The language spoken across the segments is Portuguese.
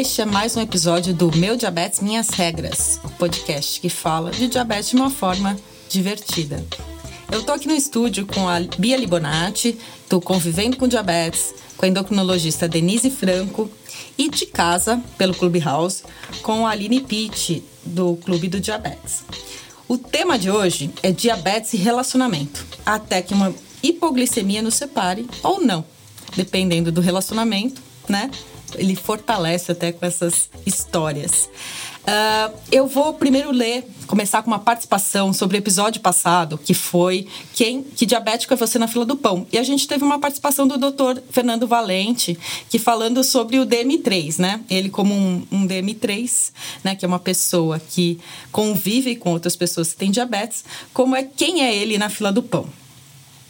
Este é mais um episódio do Meu Diabetes Minhas Regras, podcast que fala de diabetes de uma forma divertida. Eu tô aqui no estúdio com a Bia Libonati, do Convivendo com Diabetes, com a endocrinologista Denise Franco e de casa, pelo Clubhouse, com a Aline Pitt, do Clube do Diabetes. O tema de hoje é diabetes e relacionamento, até que uma hipoglicemia nos separe ou não, dependendo do relacionamento, né? Ele fortalece até com essas histórias. Uh, eu vou primeiro ler, começar com uma participação sobre o episódio passado, que foi quem, que diabético é você na fila do pão. E a gente teve uma participação do Dr. Fernando Valente, que falando sobre o DM3, né? Ele como um, um DM3, né? Que é uma pessoa que convive com outras pessoas que têm diabetes, como é quem é ele na fila do pão.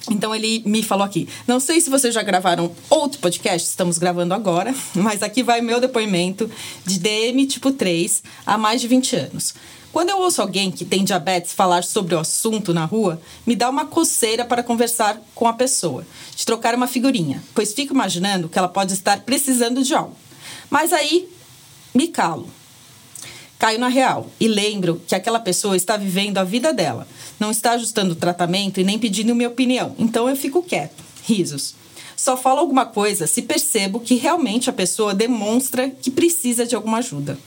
Então ele me falou aqui. Não sei se vocês já gravaram outro podcast, estamos gravando agora, mas aqui vai meu depoimento de DM tipo 3 há mais de 20 anos. Quando eu ouço alguém que tem diabetes falar sobre o assunto na rua, me dá uma coceira para conversar com a pessoa, de trocar uma figurinha, pois fico imaginando que ela pode estar precisando de algo. Mas aí me calo caio na real e lembro que aquela pessoa está vivendo a vida dela, não está ajustando o tratamento e nem pedindo minha opinião. Então eu fico quieto. Risos. Só falo alguma coisa se percebo que realmente a pessoa demonstra que precisa de alguma ajuda.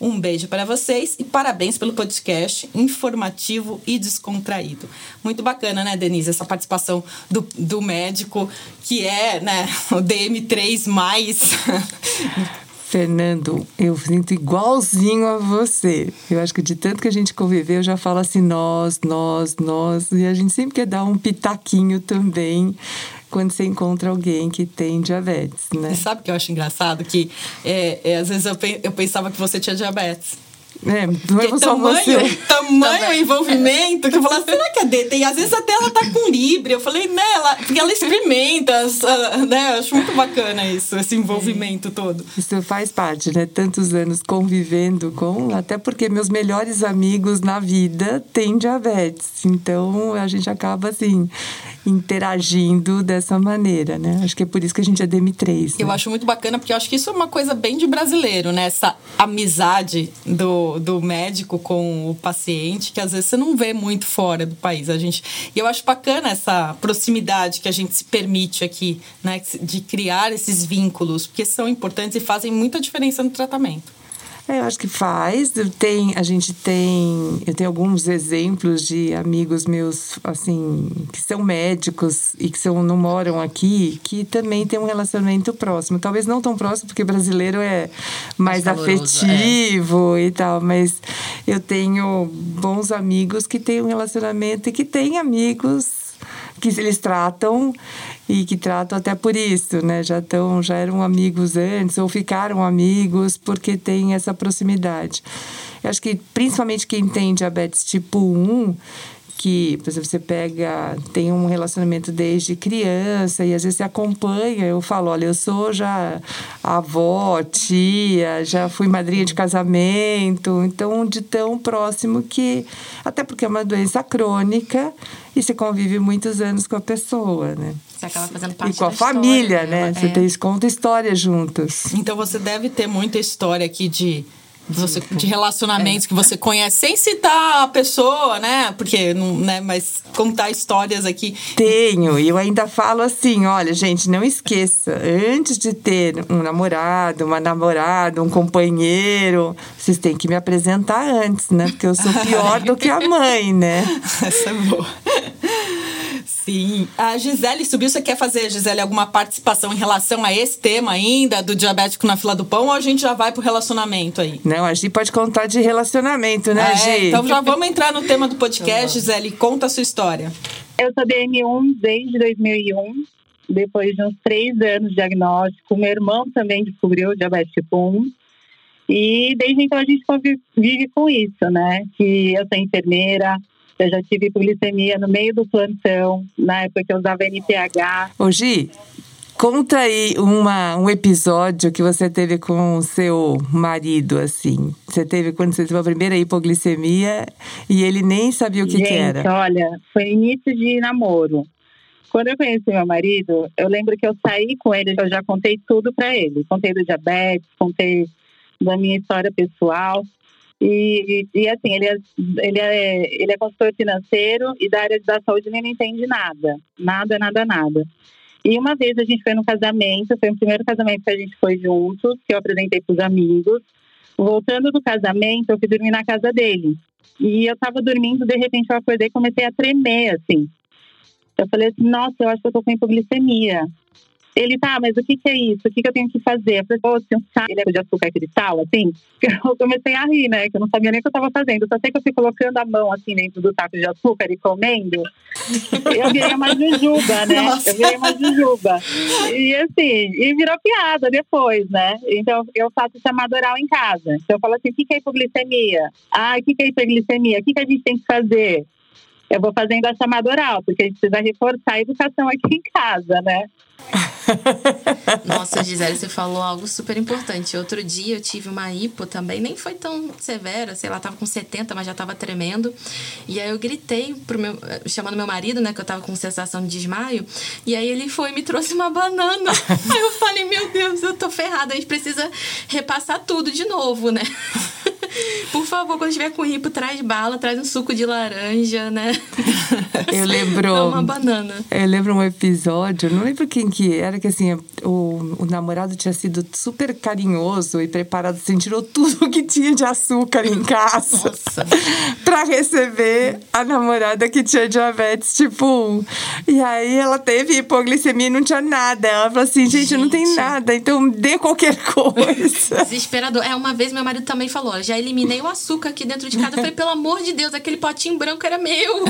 Um beijo para vocês e parabéns pelo podcast informativo e descontraído. Muito bacana, né, Denise, essa participação do, do médico, que é né, o DM3 mais. Fernando, eu sinto igualzinho a você. Eu acho que de tanto que a gente conviveu, eu já falo assim, nós, nós, nós. E a gente sempre quer dar um pitaquinho também quando você encontra alguém que tem diabetes, né? Você sabe que eu acho engraçado? Que é, é, às vezes eu, eu pensava que você tinha diabetes. É, não é só tamanho, você. tamanho envolvimento, que eu falava, será que a D tem? Às vezes até ela tá com libre. Eu falei, né, ela, porque ela experimenta, né? Eu acho muito bacana isso, esse envolvimento todo. Isso faz parte, né? Tantos anos convivendo com, até porque meus melhores amigos na vida têm diabetes. Então a gente acaba assim interagindo dessa maneira, né? Acho que é por isso que a gente é DM3. Né? Eu acho muito bacana, porque eu acho que isso é uma coisa bem de brasileiro, né? Essa amizade do, do médico com o paciente, que às vezes você não vê muito fora do país. A gente, e eu acho bacana essa proximidade que a gente se permite aqui, né? De criar esses vínculos, porque são importantes e fazem muita diferença no tratamento. É, eu acho que faz. Tem, a gente tem, eu tenho alguns exemplos de amigos meus, assim, que são médicos e que são, não moram aqui, que também tem um relacionamento próximo. Talvez não tão próximo, porque brasileiro é mais, mais afetivo é. e tal, mas eu tenho bons amigos que têm um relacionamento e que têm amigos que eles tratam e que tratam até por isso, né? Já estão, já eram amigos antes ou ficaram amigos porque tem essa proximidade. Eu acho que principalmente quem tem diabetes tipo 1 que, por exemplo, você pega, tem um relacionamento desde criança e às vezes você acompanha. Eu falo, olha, eu sou já avó, tia, já fui madrinha de casamento, então de tão próximo que, até porque é uma doença crônica e você convive muitos anos com a pessoa, né? Você acaba fazendo parte E com a família, história, né? Você é. tem, conta histórias juntos. Então você deve ter muita história aqui de você, de relacionamentos é. que você conhece, sem citar a pessoa, né? Porque, não, né? Mas contar histórias aqui. Tenho, e eu ainda falo assim: olha, gente, não esqueça, antes de ter um namorado, uma namorada, um companheiro, vocês têm que me apresentar antes, né? Porque eu sou pior do que a mãe, né? Essa é boa. Sim. A Gisele subiu. Você quer fazer, Gisele, alguma participação em relação a esse tema ainda, do diabético na fila do pão, ou a gente já vai pro relacionamento aí? Não, a gente pode contar de relacionamento, né, é, Gi? Então já vamos entrar no tema do podcast, Gisele. Conta a sua história. Eu sou DM1 desde 2001. Depois de uns três anos de diagnóstico, meu irmão também descobriu diabetes tipo 1. E desde então a gente vive com isso, né? Que eu sou enfermeira, eu já tive hipoglicemia no meio do plantão, na época que eu usava NPH. Ô Gi, conta aí uma, um episódio que você teve com o seu marido, assim. Você teve quando você teve a primeira hipoglicemia e ele nem sabia o que, Gente, que era. olha, foi início de namoro. Quando eu conheci meu marido, eu lembro que eu saí com ele, eu já contei tudo para ele. Contei do diabetes, contei da minha história pessoal. E, e, assim, ele é, ele, é, ele é consultor financeiro e da área da saúde ele não entende nada. Nada, nada, nada. E uma vez a gente foi no casamento, foi o primeiro casamento que a gente foi juntos, que eu apresentei para os amigos. Voltando do casamento, eu fui dormir na casa dele. E eu estava dormindo, de repente eu acordei e comecei a tremer, assim. Eu falei assim, nossa, eu acho que eu tô com hipoglicemia. Ele, tá, mas o que, que é isso? O que, que eu tenho que fazer? Eu falei, pô, assim, um ele é de açúcar cristal, assim? Eu comecei a rir, né? Que eu não sabia nem o que eu tava fazendo. Eu só sei que eu fui colocando a mão, assim, dentro do taco de açúcar e comendo. Eu virei uma jujuba, né? Nossa. Eu virei uma jujuba. E, assim, e virou piada depois, né? Então, eu faço chamada oral em casa. Então, eu falo assim, o que, que é hipoglicemia? Ah, o que, que é hiperglicemia? O que, que a gente tem que fazer? Eu vou fazendo a chamada oral, porque a gente precisa reforçar a educação aqui em casa, né? Nossa, Gisele, você falou algo super importante. Outro dia eu tive uma hipo também, nem foi tão severa, sei lá, tava com 70, mas já tava tremendo. E aí eu gritei pro meu, chamando meu marido, né, que eu tava com sensação de desmaio, e aí ele foi e me trouxe uma banana. aí eu falei, meu Deus, eu tô ferrada, a gente precisa repassar tudo de novo, né? Por favor, quando estiver com hipo, traz bala, traz um suco de laranja, né? Eu lembro. uma banana. Eu lembro um episódio, não lembro quem que era, que assim, o, o namorado tinha sido super carinhoso e preparado, assim, tirou tudo que tinha de açúcar em casa Nossa. pra receber a namorada que tinha diabetes tipo 1. E aí ela teve hipoglicemia e não tinha nada. Ela falou assim, gente, gente. não tem nada, então dê qualquer coisa. Desesperador. É, uma vez meu marido também falou, já eliminei o açúcar aqui dentro de casa. Eu falei, pelo amor de Deus, aquele potinho branco era meu.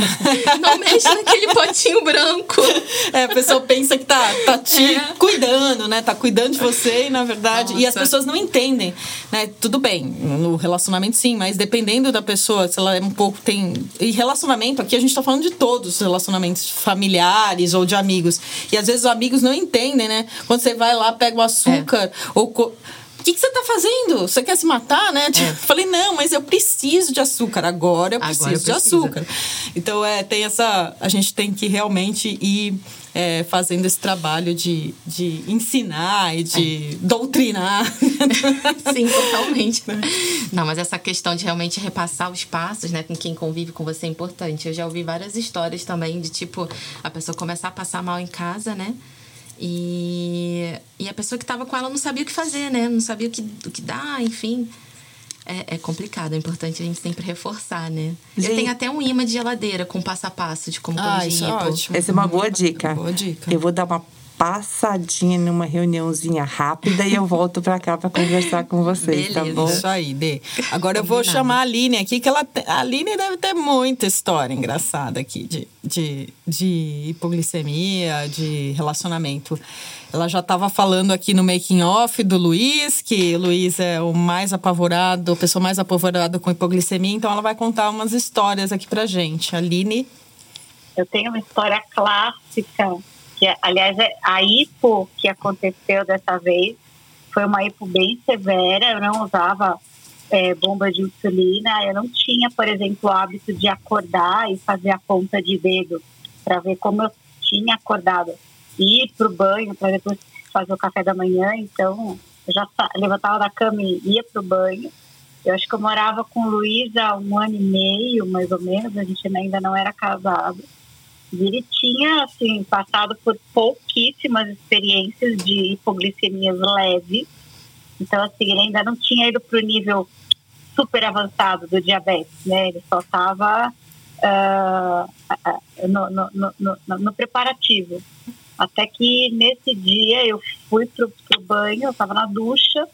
Não mexe naquele potinho branco. É, a pessoa pensa que tá, tá te é. cuidando, né? Tá cuidando de você e, na verdade... Nossa. E as pessoas não entendem, né? Tudo bem, no relacionamento sim, mas dependendo da pessoa, se ela é um pouco... tem E relacionamento, aqui a gente tá falando de todos os relacionamentos familiares ou de amigos. E às vezes os amigos não entendem, né? Quando você vai lá, pega o açúcar é. ou o que, que, você tá fazendo? Você quer se matar, né? É. Falei, não, mas eu preciso de açúcar. Agora eu preciso Agora de açúcar. Então, é, tem essa. A gente tem que realmente ir é, fazendo esse trabalho de, de ensinar e de é. doutrinar. Sim, totalmente. Não, mas essa questão de realmente repassar os passos, né, com quem convive com você é importante. Eu já ouvi várias histórias também de tipo, a pessoa começar a passar mal em casa, né? E, e a pessoa que estava com ela não sabia o que fazer, né? Não sabia o que, o que dar, enfim. É, é, complicado, é importante a gente sempre reforçar, né? Gente. Eu tenho até um imã de geladeira com passo a passo de como ah, corrigir é ótimo. Essa é uma boa dica. Boa dica. Eu vou dar uma passadinha numa reuniãozinha rápida e eu volto para cá para conversar com vocês, tá Beleza. tá bom? Isso aí, Dê. Agora eu vou chamar a Aline aqui, que ela a Aline deve ter muita história engraçada aqui de, de, de hipoglicemia, de relacionamento. Ela já estava falando aqui no making off do Luiz, que o Luiz é o mais apavorado, a pessoa mais apavorada com hipoglicemia, então ela vai contar umas histórias aqui pra gente. Aline? Eu tenho uma história clássica que aliás é a hipo que aconteceu dessa vez foi uma hipo bem severa, eu não usava é, bomba de insulina, eu não tinha, por exemplo, o hábito de acordar e fazer a ponta de dedo para ver como eu tinha acordado, ir para o banho para depois fazer o café da manhã, então eu já levantava da cama e ia para o banho. Eu acho que eu morava com Luiz há um ano e meio, mais ou menos, a gente ainda não era casado. E ele tinha, assim, passado por pouquíssimas experiências de hipoglicemias leves. Então, assim, ele ainda não tinha ido para o nível super avançado do diabetes, né? Ele só estava uh, ah, no, no, no, no, preparativo. Até que nesse dia eu fui para o banho, eu estava na ducha,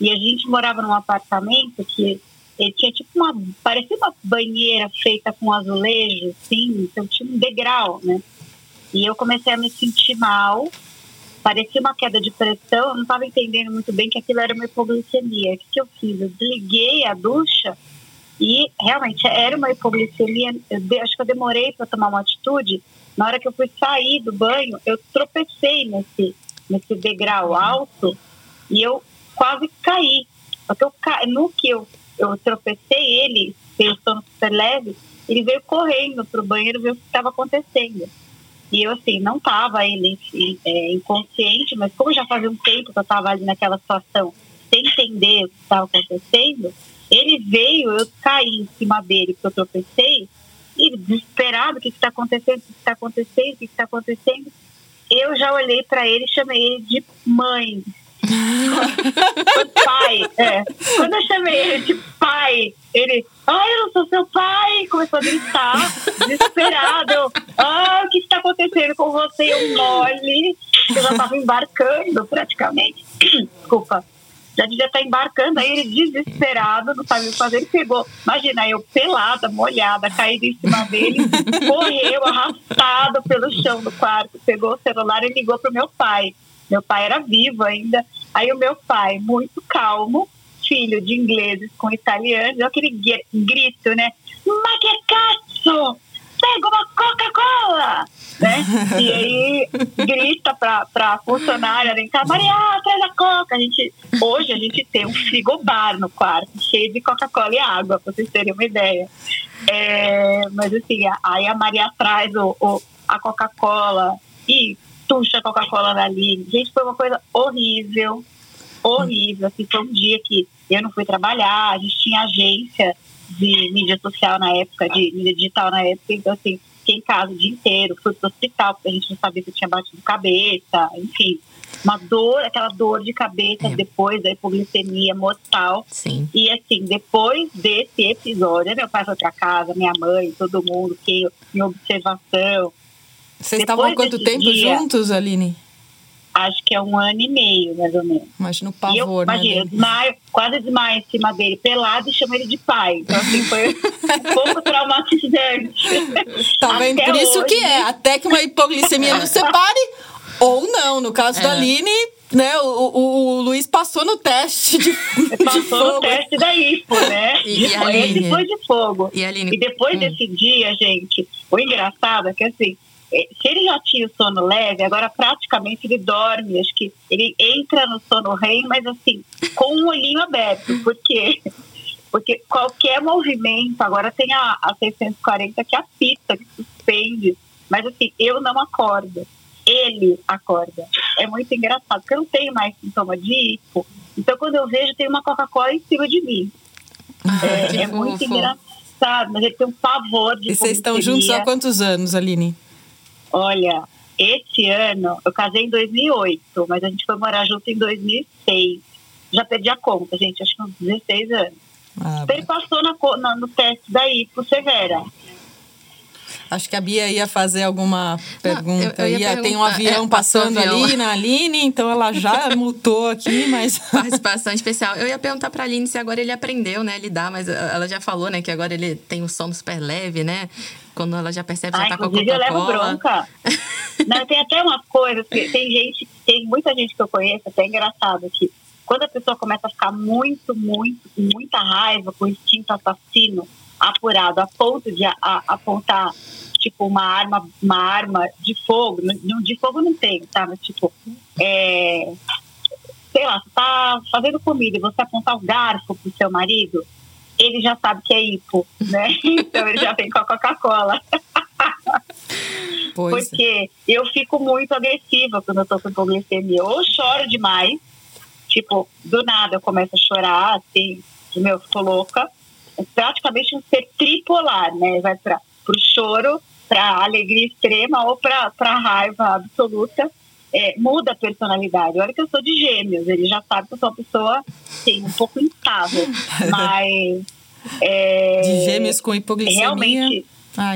e a gente morava num apartamento que ele tinha tipo uma. parecia uma banheira feita com azulejo, assim, então tinha um degrau, né? E eu comecei a me sentir mal, parecia uma queda de pressão, eu não estava entendendo muito bem que aquilo era uma hipoglicemia. O que, que eu fiz? Eu desliguei a ducha e realmente era uma hipoglicemia. Eu, acho que eu demorei para tomar uma atitude. Na hora que eu fui sair do banho, eu tropecei nesse, nesse degrau alto e eu quase caí. Eu, no que eu eu tropecei ele, pelo sono super leve, ele veio correndo pro banheiro ver o que estava acontecendo. E eu, assim, não estava ele é, inconsciente, mas como já fazia um tempo que eu estava ali naquela situação, sem entender o que estava acontecendo, ele veio, eu caí em cima dele, porque eu tropecei, e desesperado, o que está acontecendo, o que está acontecendo, o que está acontecendo. Eu já olhei para ele e chamei ele de mãe. pai, é. Quando eu chamei ele de pai, ele, ai, eu não sou seu pai, começou a gritar, desesperado. Ah, o que está acontecendo com você? Eu mole. Eu já estava embarcando praticamente. Desculpa já devia estar embarcando, aí ele desesperado, não sabia o que fazer, ele pegou, imagina, eu pelada, molhada, caída em cima dele, correu arrastado pelo chão do quarto, pegou o celular e ligou pro meu pai. Meu pai era vivo ainda. Aí o meu pai, muito calmo, filho de ingleses com italianos, aquele grito, né? Ma che cazzo! pega uma Coca-Cola! Né? E aí grita pra, pra funcionária vem cá, Maria, traz a Coca. A gente, hoje a gente tem um frigobar no quarto, cheio de Coca-Cola e água, pra vocês terem uma ideia. É, mas assim, aí a Maria traz o, o a Coca-Cola e tuxa a Coca-Cola dali. Gente, foi uma coisa horrível, horrível. Assim, foi um dia que eu não fui trabalhar, a gente tinha agência de mídia social na época, de mídia digital na época, então assim, fiquei em casa o dia inteiro, fui pro hospital, porque a gente não sabia se tinha batido cabeça, enfim. Uma dor, aquela dor de cabeça é. depois da hipoglicemia mortal. Sim. E assim, depois desse episódio, meu pai foi pra casa, minha mãe, todo mundo, que em observação. Vocês estavam há quanto tempo dia, juntos, Aline? acho que é um ano e meio, mais ou menos. Imagina o pavor, eu, né? Imagina, desmaio, quase desmaio em cima dele, pelado e chamo ele de pai. Então, assim, foi um pouco traumatizante. Tá vendo? Por isso hoje. que é, até que uma hipoglicemia nos separe, ou não. No caso é. da Aline, né, o, o, o, Luiz passou no teste de, Passou de fogo. no teste da IFO, né? E, e Aline, depois de fogo. E, Aline, e depois hum. desse dia, gente, o engraçado é que assim, se ele já tinha o sono leve, agora praticamente ele dorme. Acho que ele entra no sono REM, mas assim, com um olhinho aberto. Por quê? Porque qualquer movimento, agora tem a, a 640 que apita, que suspende. Mas assim, eu não acordo. Ele acorda. É muito engraçado, porque eu não tenho mais sintoma de hipo. Então, quando eu vejo, tem uma Coca-Cola em cima de mim. Ah, é, é muito engraçado, mas ele tem um pavor de E vocês estão juntos há quantos anos, Aline? Olha, esse ano, eu casei em 2008, mas a gente foi morar junto em 2006. Já perdi a conta, gente, acho que uns 16 anos. Ah, ele passou na, na, no teste da IPO severa. Acho que a Bia ia fazer alguma pergunta. Não, eu, eu ia, ia tem um avião é, passando avião. ali na Aline, então ela já mutou aqui, mas. Participação especial. Eu ia perguntar pra Aline se agora ele aprendeu, né, lidar, mas ela já falou, né, que agora ele tem um sono super leve, né? Quando ela já percebe que já tá com a Coca-Cola. eu levo bronca. Não, tem até umas coisas que tem gente, tem muita gente que eu conheço, até engraçado, que quando a pessoa começa a ficar muito, muito, com muita raiva, com instinto assassino apurado, a ponto de a, a, apontar tipo uma arma, uma arma de fogo, não, de fogo não tem, tá? Mas tipo, é, sei lá, você tá fazendo comida e você apontar o garfo pro seu marido, ele já sabe que é hipo, né? Então ele já vem com a Coca-Cola. Porque eu fico muito agressiva quando eu tô com hipoglicemia. Ou choro demais, tipo, do nada eu começo a chorar, assim, meu, fico louca. Praticamente um ser tripolar, né? Vai para pro choro, para alegria extrema ou para raiva absoluta. É, muda a personalidade. Olha que eu sou de gêmeos, ele já sabe que eu sou uma pessoa sim, um pouco instável. mas. É, de gêmeos com hipoglicemia. Realmente.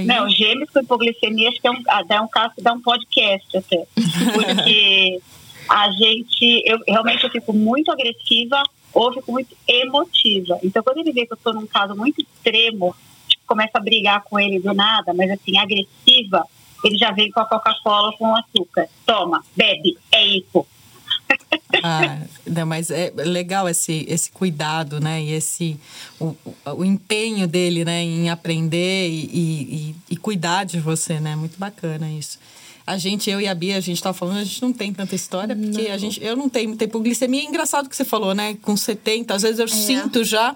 Não, gêmeos com hipoglicemia acho que é um, ah, dá um caso dá um podcast até. Porque a gente. Eu realmente eu fico muito agressiva ou fico muito emotiva. Então, quando ele vê que eu estou num caso muito extremo, tipo, começa a brigar com ele do nada, mas assim, agressiva, ele já vem com a Coca-Cola com açúcar. Toma, bebe, é isso. Ah, não, mas é legal esse, esse cuidado, né? E esse o, o empenho dele, né? Em aprender e, e, e cuidar de você, né? Muito bacana isso. A gente, eu e a Bia, a gente estava falando, a gente não tem tanta história, porque não. a gente, eu não tenho muita hipoglicemia. É engraçado que você falou, né? Com 70, às vezes eu é. sinto já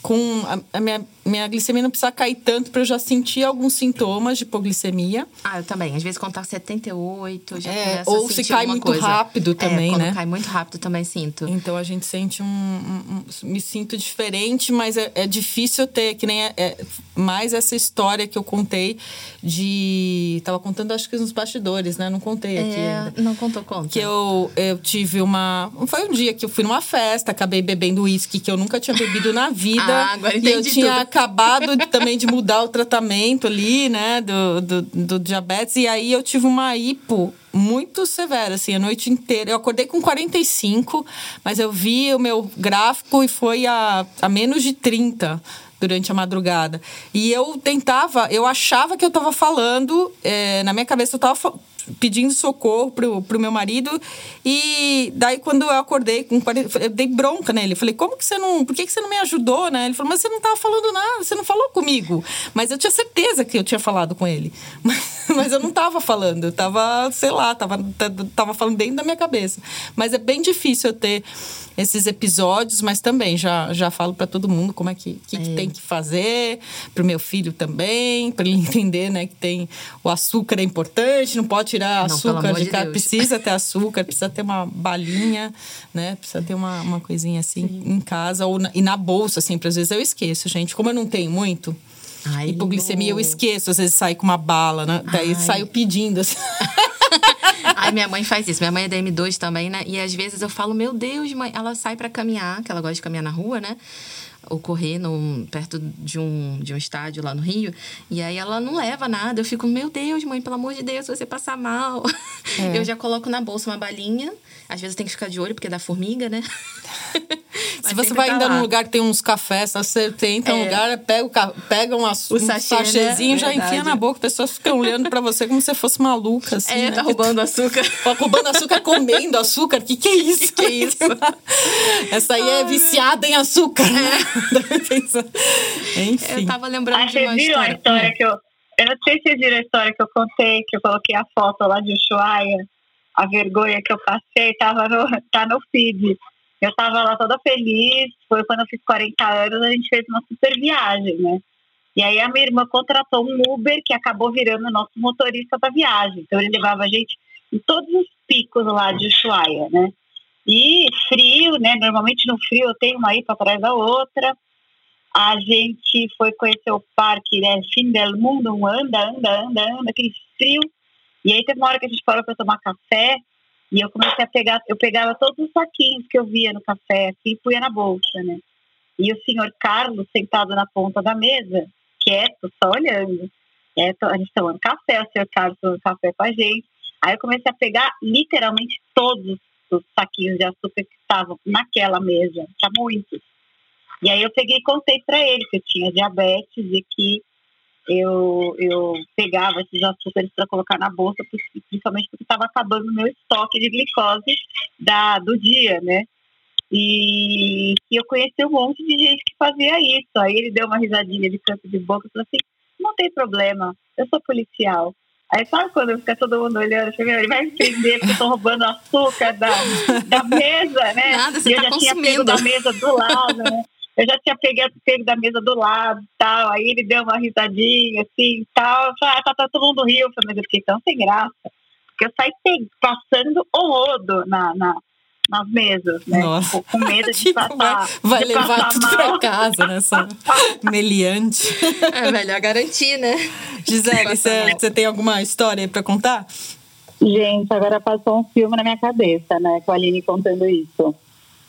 com a, a, minha minha glicemia não precisa cair tanto para eu já sentir alguns sintomas de hipoglicemia. Ah, eu também. Às vezes quando tá 78, já É, ou se cai muito coisa. rápido É, também, quando né? cai muito rápido também sinto. Então a gente sente um, um- um- me sinto diferente, mas é, é difícil ter que nem é, é- mais essa história que eu contei de tava contando acho que nos bastidores, né? Não contei aqui ainda. É, não contou conta. Que eu, eu tive uma. Foi um dia que eu fui numa festa, acabei bebendo uísque que eu nunca tinha bebido na vida. Ah, agora e eu entendi tinha tudo. Acabado também de mudar o tratamento ali, né, do, do, do diabetes. E aí eu tive uma hipo muito severa, assim, a noite inteira. Eu acordei com 45, mas eu vi o meu gráfico e foi a, a menos de 30 durante a madrugada. E eu tentava, eu achava que eu tava falando, eh, na minha cabeça eu tava pedindo socorro pro, pro meu marido. E daí, quando eu acordei com 40, eu dei bronca nele. Falei, como que você não. Por que, que você não me ajudou, né? Ele falou, mas você não tava falando nada, você não falou comigo. Mas eu tinha certeza que eu tinha falado com ele. Mas, mas eu não tava falando, eu tava, sei lá, tava, tava falando dentro da minha cabeça. Mas é bem difícil eu ter esses episódios, mas também já, já falo para todo mundo como é que, que, que tem que fazer, pro meu filho também, para ele entender, né, que tem o açúcar é importante, não pode tirar açúcar de Deus. precisa ter açúcar, precisa ter uma balinha, né, precisa ter uma, uma coisinha assim em casa ou na, e na bolsa, sempre, às vezes eu esqueço, gente, como eu não tenho muito. Ai, Hipoglicemia eu esqueço, às vezes sai com uma bala, né? Daí Ai. saio pedindo. Assim. Ai, minha mãe faz isso. Minha mãe é da M2 também, né? E às vezes eu falo, meu Deus, mãe. Ela sai pra caminhar, que ela gosta de caminhar na rua, né? Ou correr no, perto de um, de um estádio lá no Rio. E aí ela não leva nada. Eu fico, meu Deus, mãe, pelo amor de Deus, se você passar mal. É. Eu já coloco na bolsa uma balinha. Às vezes tem que ficar de olho, porque dá formiga, né? Se você vai tá ainda lá. num lugar que tem uns cafés, você entra num É. lugar, pega, pega um, O um sachê, sachêzinho, né? já enfia Verdade. na boca. As pessoas ficam olhando pra você como se você fosse maluca, assim. É, né? tá roubando açúcar. Tá roubando açúcar, comendo açúcar. Que que é isso? Que que é isso? Essa aí é viciada em açúcar. né? Enfim. Eu tava lembrando Ah, de vocês uma viram a história. história que eu. Eu não sei se vocês viram a história que eu contei, que eu coloquei a foto lá de Ushuaia, a vergonha que eu passei, tava no, tá no feed. Eu tava lá toda feliz, foi quando eu fiz 40 anos, a gente fez uma super viagem, né? E aí a minha irmã contratou um Uber que acabou virando nosso motorista da viagem. Então ele levava a gente em todos os picos lá de Ushuaia, né? E frio, né? Normalmente no frio eu tenho uma IPA atrás da outra. A gente foi conhecer o parque, né? Fim del mundo, anda, anda, anda, anda, aquele frio. E aí teve uma hora que a gente parou para tomar café e eu comecei a pegar, eu pegava todos os saquinhos que eu via no café assim, e punha na bolsa, né? E o senhor Carlos sentado na ponta da mesa, quieto, só olhando. Quieto, a gente tomando café, o senhor Carlos tomando café com a gente. Aí eu comecei a pegar literalmente todos os saquinhos de açúcar que estavam naquela mesa, tinha muitos. E aí eu peguei e contei para ele que eu tinha diabetes e que eu, eu pegava esses açúcares para colocar na bolsa, principalmente porque estava acabando o meu estoque de glicose da, do dia, né? E, e eu conheci um monte de gente que fazia isso. Aí ele deu uma risadinha de canto de boca e falou assim: não tem problema, eu sou policial. Aí sabe quando fica todo mundo olhando, assim, ele vai me prender porque eu tô roubando açúcar da, da mesa, né? Nada, você e eu tá já tinha pego consumindo. da mesa do lado, né? Eu já tinha pegado, pego da mesa do lado e tal. Aí ele deu uma risadinha assim e tal. Eu falei, ah, tá, tá todo mundo riu. Eu falei, mas eu fiquei tão sem graça. Porque eu saí passando o rodo na, na, nas mesas, né? Nossa. Com, com medo de Tipo, passar. vai, vai de levar passar tudo mal. pra casa, né? Essa meliante. É melhor garantir, né? Gisele, você você tem alguma história aí pra contar? Gente, agora passou um filme na minha cabeça, né? Com a Aline contando isso.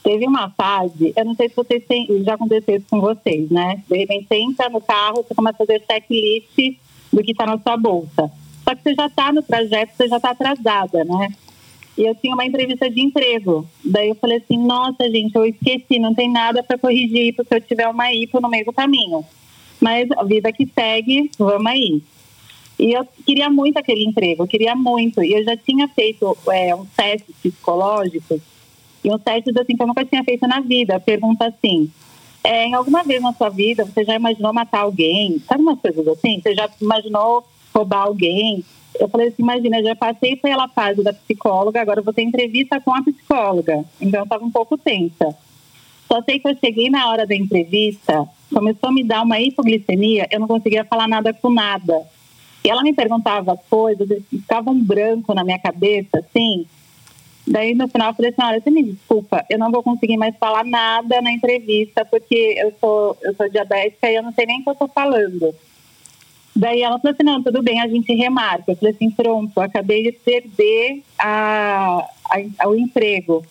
Teve uma fase, eu não sei se vocês têm, já aconteceu isso com vocês, né? De repente você entra no carro, você começa a fazer checklist do que está na sua bolsa. Só que você já está no trajeto, você já está atrasada, né? E eu tinha uma entrevista de emprego. Daí eu falei assim, nossa, gente, eu esqueci, não tem nada para corrigir, porque eu tiver uma IPO no meio do caminho. Mas a vida que segue, vamos aí. E eu queria muito aquele emprego, eu queria muito. E eu já tinha feito é, uns testes psicológicos, e uns testes assim que eu nunca tinha feito na vida. Pergunta assim, é, em alguma vez na sua vida você já imaginou matar alguém? Sabe umas coisas assim? Você já imaginou roubar alguém? Eu falei assim, imagina, já passei pela fase da psicóloga, agora vou ter entrevista com a psicóloga. Então eu estava um pouco tensa. Só sei que eu cheguei na hora da entrevista começou a me dar uma hipoglicemia, eu não conseguia falar nada com nada. E ela me perguntava coisas, ficava um branco na minha cabeça, assim. Daí no final eu falei assim, olha, você me desculpa, eu não vou conseguir mais falar nada na entrevista, porque eu sou, eu sou diabética e eu não sei nem o que eu estou falando. Daí ela falou assim, não, tudo bem, a gente remarca. Eu falei assim, pronto, acabei de perder a, a, o emprego.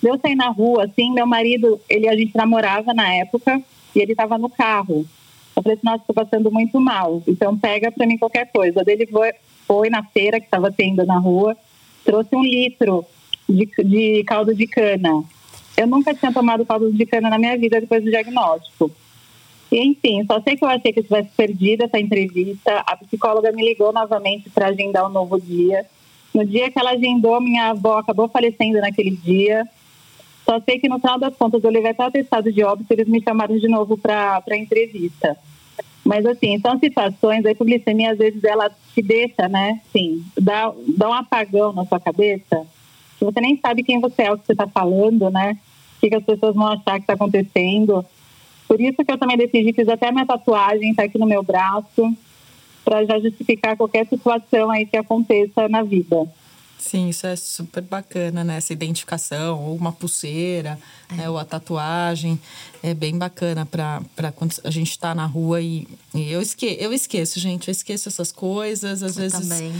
Eu saí na rua, assim, meu marido, ele a gente namorava na época e ele estava no carro. Eu falei assim, nossa, estou passando muito mal, então pega para mim qualquer coisa. Daí ele foi, foi na feira que estava tendo na rua, trouxe um litro de, de caldo de cana. Eu nunca tinha tomado caldo de cana na minha vida depois do diagnóstico. E, enfim, só sei que eu achei que eu tivesse perdido essa entrevista. A psicóloga me ligou novamente para agendar um novo dia. No dia que ela agendou, minha avó acabou falecendo naquele dia. Só sei que no final das contas eu levei até o atestado de óbito, eles me chamaram de novo para a entrevista. Mas assim, são situações, a hipoglicemia às vezes ela te deixa, né? Sim, dá, dá um apagão na sua cabeça. Você nem sabe quem você é, o que você está falando, né? O que, que as pessoas vão achar que está acontecendo. Por isso que eu também decidi, fiz até minha tatuagem, está aqui no meu braço, para já justificar qualquer situação aí que aconteça na vida. Sim, isso é super bacana, né? Essa identificação, ou uma pulseira, é. né? ou a tatuagem. É bem bacana para quando a gente está na rua e, e, eu, esque, eu esqueço, gente. Eu esqueço essas coisas. Às eu vezes. Também.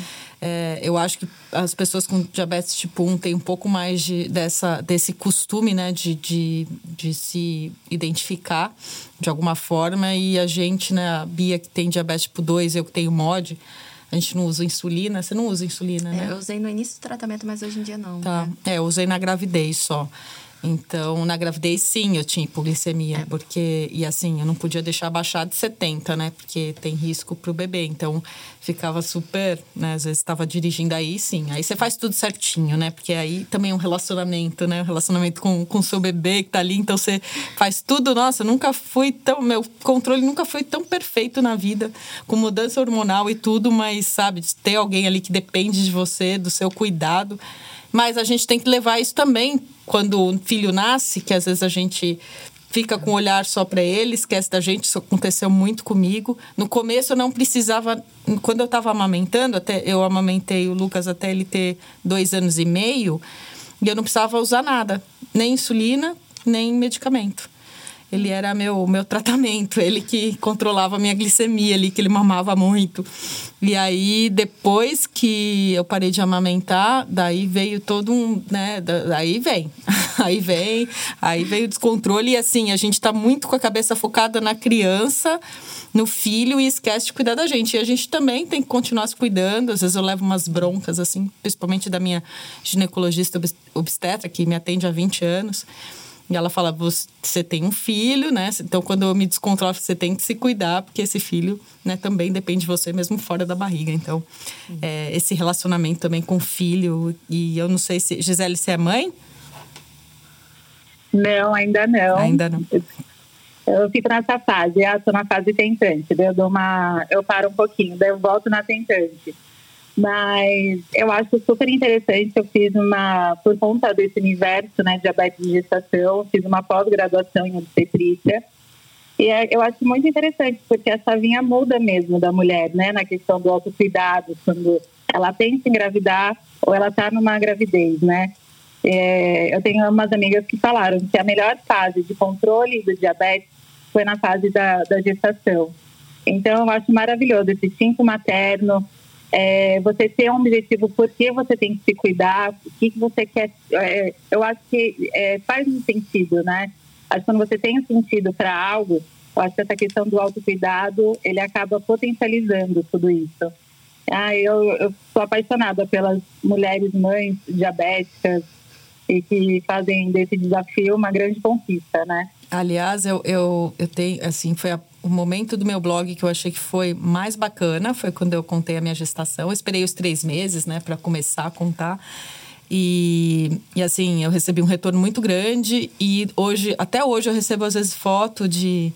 É, eu acho que as pessoas com diabetes tipo 1 têm um pouco mais de, dessa, desse costume, né? De, de, de se identificar de alguma forma. E a gente, né? A Bia que tem diabetes tipo 2, eu que tenho MOD a gente não usa insulina. Você não usa insulina, né? É, eu usei no início do tratamento, mas hoje em dia não. Tá. Né? É, eu usei na gravidez só. Então, na gravidez, sim, eu tinha hipoglicemia. É. Porque, e assim, eu não podia deixar baixar de 70, né? Porque tem risco pro bebê. Então, ficava super, né? Às vezes estava dirigindo aí, sim. Aí você faz tudo certinho, né? Porque aí também é um relacionamento, né? Um relacionamento com o seu bebê que tá ali. Então, você faz tudo. Nossa, nunca fui tão. Meu controle nunca foi tão perfeito na vida, com mudança hormonal e tudo, mas, sabe, de ter alguém ali que depende de você, do seu cuidado. Mas a gente tem que levar isso também quando o filho nasce, que às vezes a gente fica com o olhar só para ele, esquece da gente. Isso aconteceu muito comigo. No começo eu não precisava, quando eu estava amamentando, até eu amamentei o Lucas até ele ter dois anos e meio, e eu não precisava usar nada, nem insulina, nem medicamento. Ele era meu, meu tratamento, ele que controlava a minha glicemia ali, que ele mamava muito. E aí, depois que eu parei de amamentar, daí veio todo um, né, daí vem, aí vem, aí veio o descontrole. E assim, a gente tá muito com a cabeça focada na criança, no filho e esquece de cuidar da gente. E a gente também tem que continuar se cuidando. Às vezes eu levo umas broncas, assim, principalmente da minha ginecologista obstetra, que me atende há 20 anos. E ela fala: você tem um filho, né? Então, quando eu me descontrolo, você tem que se cuidar, porque esse filho né, também depende de você, mesmo fora da barriga. Então, é, esse relacionamento também com o filho. E eu não sei se. Gisele, você é mãe? Não, ainda não. Ainda não. Eu fico nessa fase, eu tô na fase tentante, daí eu dou uma. Eu paro um pouquinho, daí eu volto na tentante. Mas eu acho super interessante. Eu fiz uma, por conta desse universo né, de diabetes de gestação, fiz uma pós-graduação em obstetrícia. E é, eu acho muito interessante, porque a chavinha muda mesmo da mulher, né, na questão do autocuidado, quando ela pensa em engravidar ou ela está numa gravidez, né. É, eu tenho umas amigas que falaram que a melhor fase de controle do diabetes foi na fase da, da gestação. Então, eu acho maravilhoso esse instinto materno, é, você ter um objetivo, por que você tem que se cuidar, o que, que você quer. É, eu acho que é, faz um sentido, né? Acho que quando você tem um sentido para algo, eu acho que essa questão do autocuidado, ele acaba potencializando tudo isso. Ah, eu sou apaixonada pelas mulheres mães diabéticas e que fazem desse desafio uma grande conquista, né? Aliás, eu, eu, eu tenho, assim, foi a o momento do meu blog que eu achei que foi mais bacana foi quando eu contei a minha gestação. Eu esperei os três meses, né, para começar a contar. E, e assim, eu recebi um retorno muito grande e hoje, até hoje eu recebo às vezes foto de,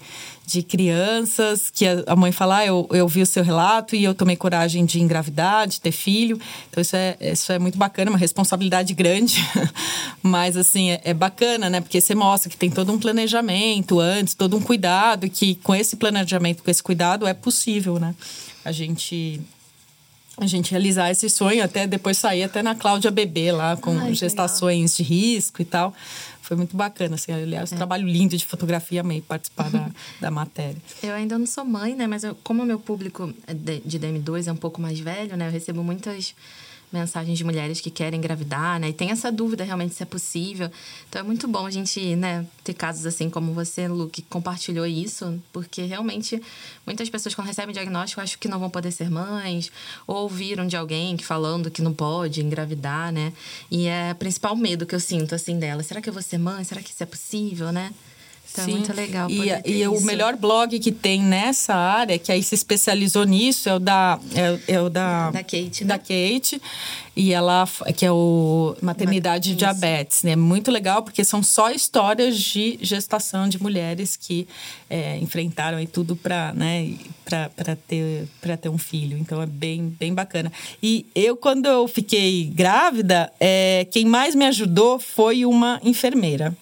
de crianças que a mãe fala, ah, eu, eu vi o seu relato e eu tomei coragem de engravidar, de ter filho. Então isso é, isso é muito bacana, uma responsabilidade grande, mas assim, é, é bacana, né? Porque você mostra que tem todo um planejamento antes, todo um cuidado, que com esse planejamento, com esse cuidado é possível, né? A gente a gente realizar esse sonho, até depois sair até na Cláudia Bebê lá, com Ai, gestações legal. de risco e tal. Foi muito bacana, assim. Aliás, é. um trabalho lindo de fotografia, amei participar da, da matéria. Eu ainda não sou mãe, né? Mas eu, como o meu público de, de DM2 é um pouco mais velho, né? Eu recebo muitas mensagens de mulheres que querem engravidar, né? E tem essa dúvida realmente se é possível. Então é muito bom a gente, né, ter casos assim como você, Lu, que compartilhou isso, porque realmente muitas pessoas quando recebem diagnóstico acham que não vão poder ser mães, ou ouviram de alguém que falando que não pode engravidar, né? E é o principal medo que eu sinto assim dela. Será que eu vou ser mãe? Será que isso é possível, né? Então, Sim. muito legal. E, e o melhor blog que tem nessa área, que aí se especializou nisso, é o da. É, é o da, da Kate. Da né? Kate. E ela, que é o Maternidade de Diabetes, né? Muito legal, porque são só histórias de gestação de mulheres que é, enfrentaram aí tudo para né, ter, ter um filho. Então é bem, bem bacana. E eu, quando eu fiquei grávida, é, quem mais me ajudou foi uma enfermeira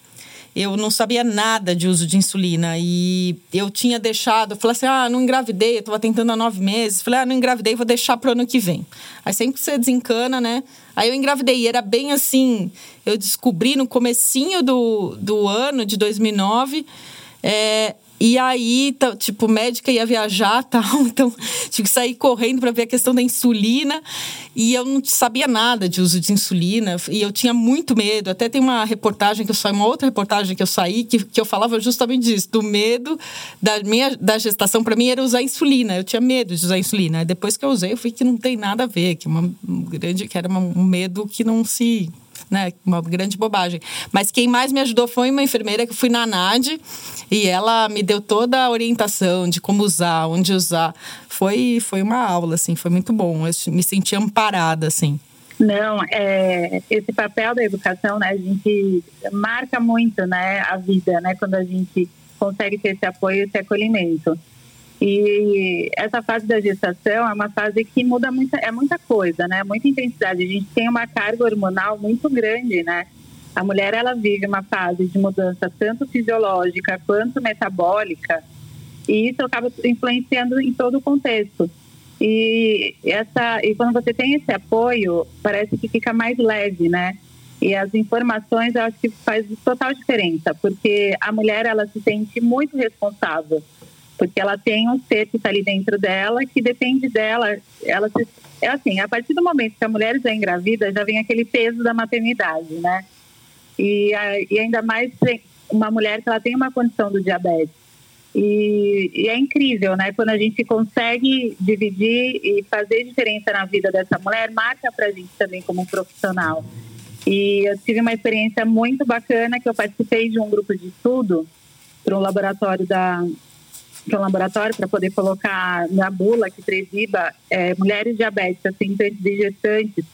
eu não sabia nada de uso de insulina e eu tinha deixado, falei assim, ah, não engravidei, eu estava tentando há nove meses, falei, ah, não engravidei, vou deixar para o ano que vem. Aí sempre você desencana, né? Aí eu engravidei e era bem assim, eu descobri no comecinho do, do ano de 2009, é, e aí, tá, tipo, médica ia viajar tal, então tive que sair correndo para ver a questão da insulina. E eu não sabia nada de uso de insulina e eu tinha muito medo. Até tem uma reportagem que eu saí, uma outra reportagem que eu saí, que, que eu falava justamente disso, do medo da minha da gestação. Para mim era usar insulina. Eu tinha medo de usar insulina. Depois que eu usei, eu vi que não tem nada a ver, que uma grande, que era um medo que não se né? Uma grande bobagem. Mas quem mais me ajudou foi uma enfermeira que fui na NAD e ela me deu toda a orientação de como usar, onde usar. Foi, foi uma aula, assim, foi muito bom. Eu me senti amparada, assim. Não, é, esse papel da educação, né, a gente marca muito, né, a vida, né, quando a gente consegue ter esse apoio, esse acolhimento. E essa fase da gestação é uma fase que muda muita, é muita coisa, né? Muita intensidade. A gente tem uma carga hormonal muito grande, né? A mulher ela vive uma fase de mudança tanto fisiológica quanto metabólica, e isso acaba influenciando em todo o contexto. E essa e quando você tem esse apoio, parece que fica mais leve, né? E as informações eu acho que faz total diferença, porque a mulher ela se sente muito responsável porque ela tem um ser que está ali dentro dela, que depende dela. Ela se, é assim, a partir do momento que a mulher já engravida, já vem aquele peso da maternidade, né? E, e ainda mais uma mulher que ela tem uma condição do diabetes. E, e, é incrível, né? Quando a gente consegue dividir e fazer diferença na vida dessa mulher, marca para a gente também como profissional. E eu tive uma experiência muito bacana que eu participei de um grupo de estudo para um laboratório da, para um laboratório para poder colocar na bula que Tresiba, é, mulheres diabéticas, ascendentes e gestantes,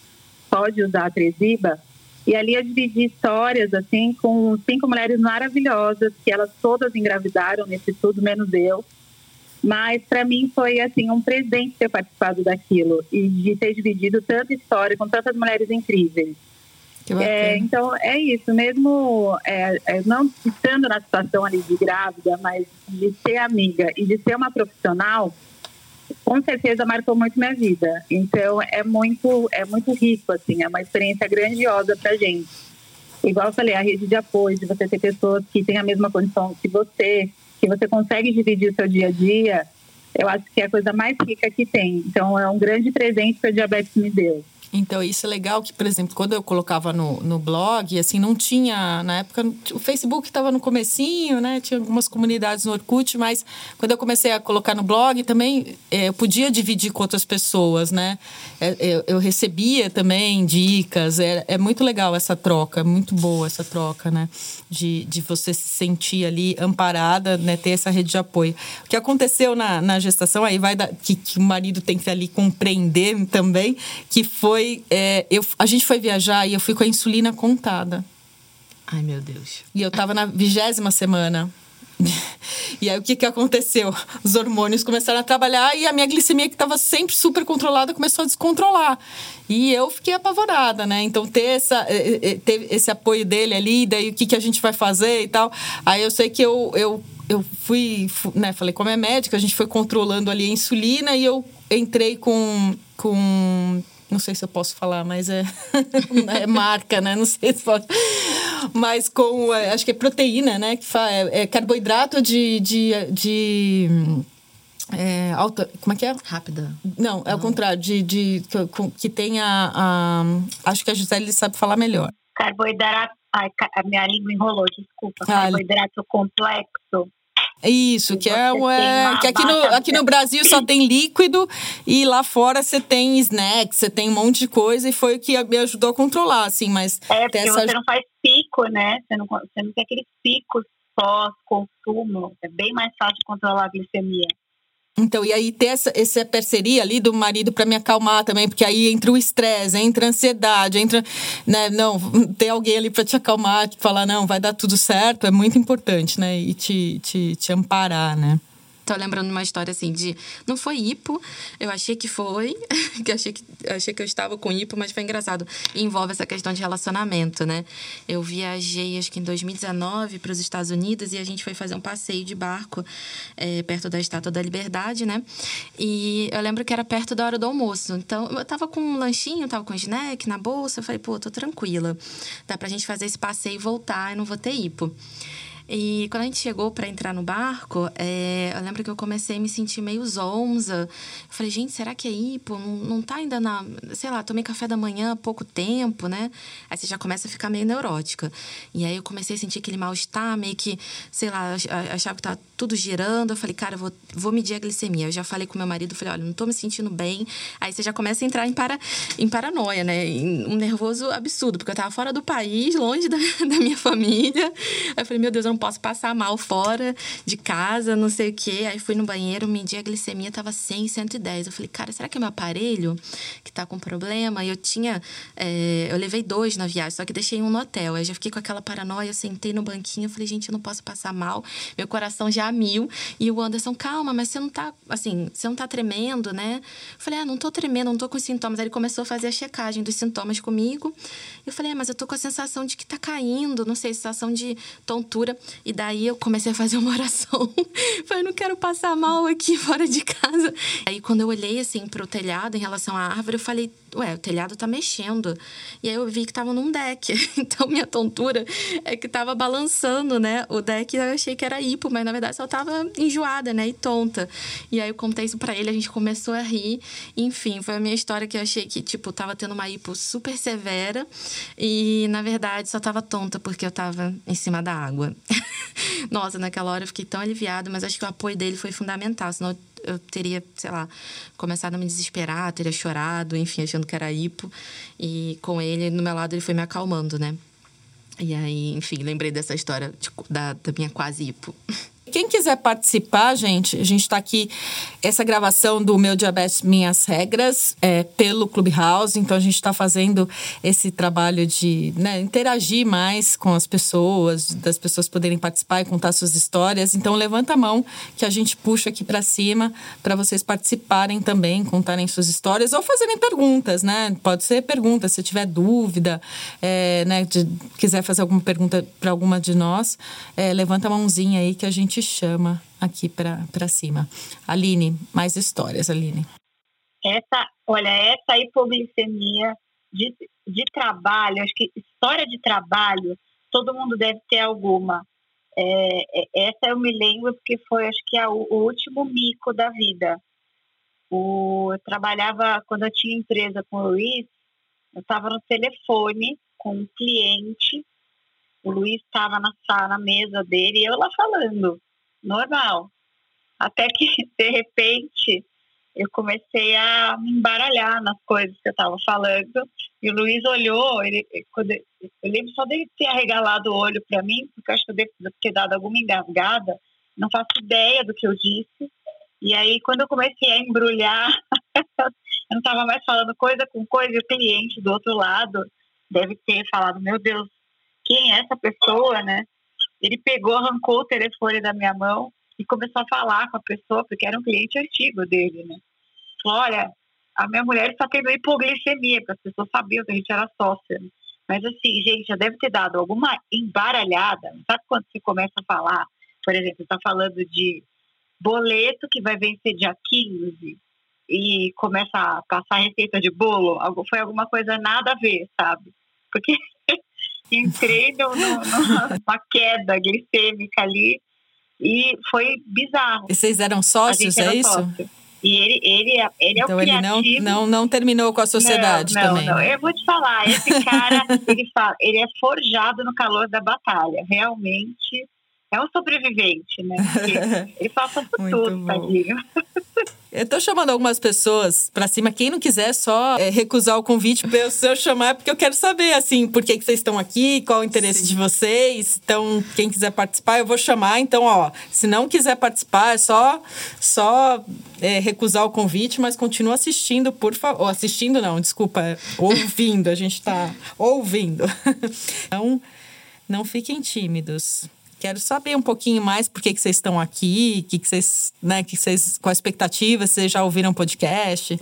pode usar a Tresiba. E ali eu dividi histórias, assim, com cinco mulheres maravilhosas, que elas todas engravidaram nesse estudo, menos eu. Mas para mim foi, assim, um presente ter participado daquilo e de ter dividido tanta história com tantas mulheres incríveis. É, então é isso, mesmo é, é, não estando na situação ali de grávida, mas de ser amiga e de ser uma profissional, com certeza marcou muito minha vida. Então é muito, é muito rico, assim, é uma experiência grandiosa pra gente. Igual eu falei, a rede de apoio, de você ter pessoas que têm a mesma condição que você, que você consegue dividir o seu dia a dia, eu acho que é a coisa mais rica que tem. Então é um grande presente que a diabetes me deu. Então, isso é legal que, por exemplo, quando eu colocava no, no blog, assim, não tinha, na época, o Facebook estava no comecinho, né? Tinha algumas comunidades no Orkut, mas quando eu comecei a colocar no blog, também é, eu podia dividir com outras pessoas, né? É, eu, eu, recebia também dicas, é, é muito legal essa troca, muito boa essa troca, né? De, de você se sentir ali amparada, né? Ter essa rede de apoio. O que aconteceu na, na gestação, aí vai dar, que, que o marido tem que ali compreender também, que foi foi. É, eu, a gente foi viajar e eu fui com a insulina contada. Ai, meu Deus. E eu tava na vigésima semana. E aí o que, que aconteceu? Os hormônios começaram a trabalhar e a minha glicemia, que estava sempre super controlada, começou a descontrolar. E eu fiquei apavorada, né? Então ter, essa, ter esse apoio dele ali, daí o que, que a gente vai fazer e tal. Aí eu sei que eu, eu, eu fui, né? Falei, como é médica, a gente foi controlando ali a insulina e eu entrei com. com não sei se eu posso falar, mas é, é marca, né? Não sei se pode. Mas com, é, acho que é proteína, né? Que fa, é, é carboidrato de. de, de é, alta, como é que é? Rápida. Não, é o contrário, de, de, que, que tem a, a, Acho que a Gisele sabe falar melhor. Carboidrato. Ai, a minha língua enrolou, desculpa. Ah, carboidrato complexo. Isso, que é, é que aqui no, aqui no Brasil só tem líquido e lá fora você tem snacks, você tem um monte de coisa e foi o que me ajudou a controlar, assim, mas... É, porque essa... você não faz pico, né? Você não, você não tem aqueles picos pós-consumo, é bem mais fácil controlar a glicemia. Então, e aí ter essa, essa parceria ali do marido para me acalmar também, porque aí entra o estresse, entra a ansiedade, entra, né, não, ter alguém ali para te acalmar, te falar, não, vai dar tudo certo, é muito importante, né, e te, te, te amparar, né. Tô lembrando uma história assim de. Não foi hipo, eu achei que foi, que achei que achei que eu estava com hipo, mas foi engraçado. E envolve essa questão de relacionamento, né? Eu viajei, acho que em 2019, para os Estados Unidos e a gente foi fazer um passeio de barco é, perto da Estátua da Liberdade, né? E eu lembro que era perto da hora do almoço. Então, eu tava com um lanchinho, tava com um snack na bolsa. Eu falei, pô, tô tranquila. Dá pra gente fazer esse passeio e voltar, eu não vou ter hipo. E quando a gente chegou para entrar no barco, é, eu lembro que eu comecei a me sentir meio zonza. Eu falei, gente, será que é hipo? Não, não tá ainda na. Sei lá, tomei café da manhã há pouco tempo, né? Aí você já começa a ficar meio neurótica. E aí eu comecei a sentir aquele mal-estar, meio que, sei lá, achava que tá tudo girando. Eu falei, cara, eu vou, vou medir a glicemia. Eu já falei com meu marido, falei, olha, não tô me sentindo bem. Aí você já começa a entrar em, para, em paranoia, né? Em um nervoso absurdo, porque eu tava fora do país, longe da, da minha família. Aí eu falei, meu Deus, eu não posso passar mal fora de casa, não sei o quê. Aí fui no banheiro, medi a glicemia, tava 100, 110. Eu falei, cara, será que é meu aparelho que tá com problema? E eu tinha. É, eu levei dois na viagem, só que deixei um no hotel. Aí já fiquei com aquela paranoia, sentei no banquinho, falei, gente, eu não posso passar mal. Meu coração já mil. E o Anderson, calma, mas você não tá, assim, você não tá tremendo, né? Eu falei, ah, não tô tremendo, não tô com sintomas. Aí ele começou a fazer a checagem dos sintomas comigo. Eu falei, ah, mas eu tô com a sensação de que tá caindo, não sei, sensação de tontura. E daí eu comecei a fazer uma oração. Falei, não quero passar mal aqui fora de casa. Aí quando eu olhei assim pro telhado em relação à árvore, eu falei, ué, o telhado tá mexendo. E aí eu vi que tava num deck. Então minha tontura é que tava balançando, né? O deck eu achei que era hipo, mas na verdade só tava enjoada, né? E tonta. E aí eu contei isso pra ele, a gente começou a rir. Enfim, foi a minha história que eu achei que, tipo, tava tendo uma hipo super severa. E na verdade só tava tonta porque eu tava em cima da água. Nossa, naquela hora eu fiquei tão aliviada, mas acho que o apoio dele foi fundamental, senão eu teria, sei lá, começado a me desesperar, teria chorado, enfim, achando que era hipo. E com ele, no meu lado, ele foi me acalmando, né? E aí, enfim, lembrei dessa história de, da, da minha quase hipo. Quem quiser participar, gente, a gente está aqui, essa gravação do Meu Diabetes Minhas Regras, é, pelo Clubhouse, então a gente está fazendo esse trabalho de né, interagir mais com as pessoas, das pessoas poderem participar e contar suas histórias. Então levanta a mão que a gente puxa aqui para cima para vocês participarem também, contarem suas histórias ou fazerem perguntas, né? Pode ser pergunta, se tiver dúvida, é, né, de, quiser fazer alguma pergunta para alguma de nós, é, levanta a mãozinha aí que a gente chama aqui para cima. Aline, mais histórias, Aline. Essa, olha, essa hipoglicemia de, de trabalho, acho que história de trabalho, todo mundo deve ter alguma. É, é essa eu me lembro porque foi, acho que, a, o último mico da vida. O, eu trabalhava, quando eu tinha empresa com o Luiz, eu estava no telefone com um cliente, o Luiz estava na sala, na mesa dele, e eu lá falando normal. Até que, de repente, eu comecei a me embaralhar nas coisas que eu estava falando. E o Luiz olhou, ele, quando, eu lembro só dele ter arregalado o olho para mim, porque eu acho que eu devo ter dado alguma engasgada, não faço ideia do que eu disse. E aí, quando eu comecei a embrulhar, Eu não estava mais falando coisa com coisa e o cliente do outro lado deve ter falado, meu Deus, quem é essa pessoa, né? Ele pegou, arrancou o telefone da minha mão e começou a falar com a pessoa, porque era um cliente antigo dele, né? Olha, a minha mulher está tendo hipoglicemia, porque as pessoas sabiam que a gente era sócia. Né? Mas assim, gente, já deve ter dado alguma embaralhada. Sabe quando você começa a falar, por exemplo, está falando de boleto que vai vencer dia 15 e começa a passar receita de bolo, foi alguma coisa nada a ver, sabe? Porque entrei no, no, numa queda glicêmica ali e foi bizarro. E vocês eram sócios, é isso? Sócio. E ele, ele, ele então é o ele não, não, não terminou com a sociedade não, não, também. Não, eu vou te falar, esse cara, ele, fala, ele é forjado no calor da batalha. Realmente é um sobrevivente, né? Porque ele passa por tudo, tadinho. Eu tô chamando algumas pessoas pra cima. Quem não quiser só é, recusar o convite pra eu, eu chamar, porque eu quero saber, assim, por que, que vocês estão aqui, qual o interesse Sim. de vocês. Então, quem quiser participar, eu vou chamar. Então, ó, se não quiser participar, é só, só é, recusar o convite, mas continua assistindo, por favor. Assistindo, não, desculpa, ouvindo. A gente tá ouvindo. Então, não fiquem tímidos. Quero saber um pouquinho mais por que, que vocês estão aqui, que, que vocês, né, que vocês, qual a expectativa, vocês já ouviram podcast.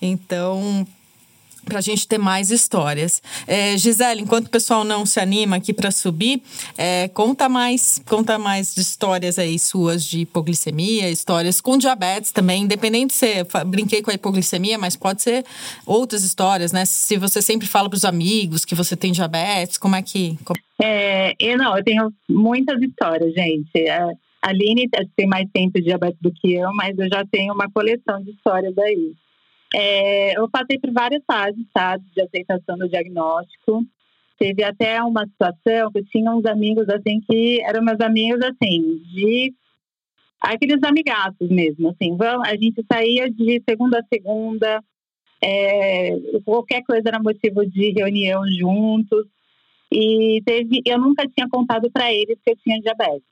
Então, para a gente ter mais histórias. É, Gisele, enquanto o pessoal não se anima aqui para subir, é, conta mais, conta mais histórias aí suas de hipoglicemia, histórias com diabetes também, independente se brinquei com a hipoglicemia, mas pode ser outras histórias, né? Se você sempre fala para os amigos que você tem diabetes, como é que como... É, eu não, eu tenho muitas histórias, gente. A Aline tem mais tempo de diabetes do que eu, mas eu já tenho uma coleção de histórias aí. É, eu passei por várias fases, sabe, de aceitação do diagnóstico. Teve até uma situação que eu tinha uns amigos, assim, que eram meus amigos, assim, de aqueles amigaços mesmo, assim. Vamos, a gente saía de segunda a segunda, é, qualquer coisa era motivo de reunião juntos. E teve, eu nunca tinha contado para eles que eu tinha diabetes.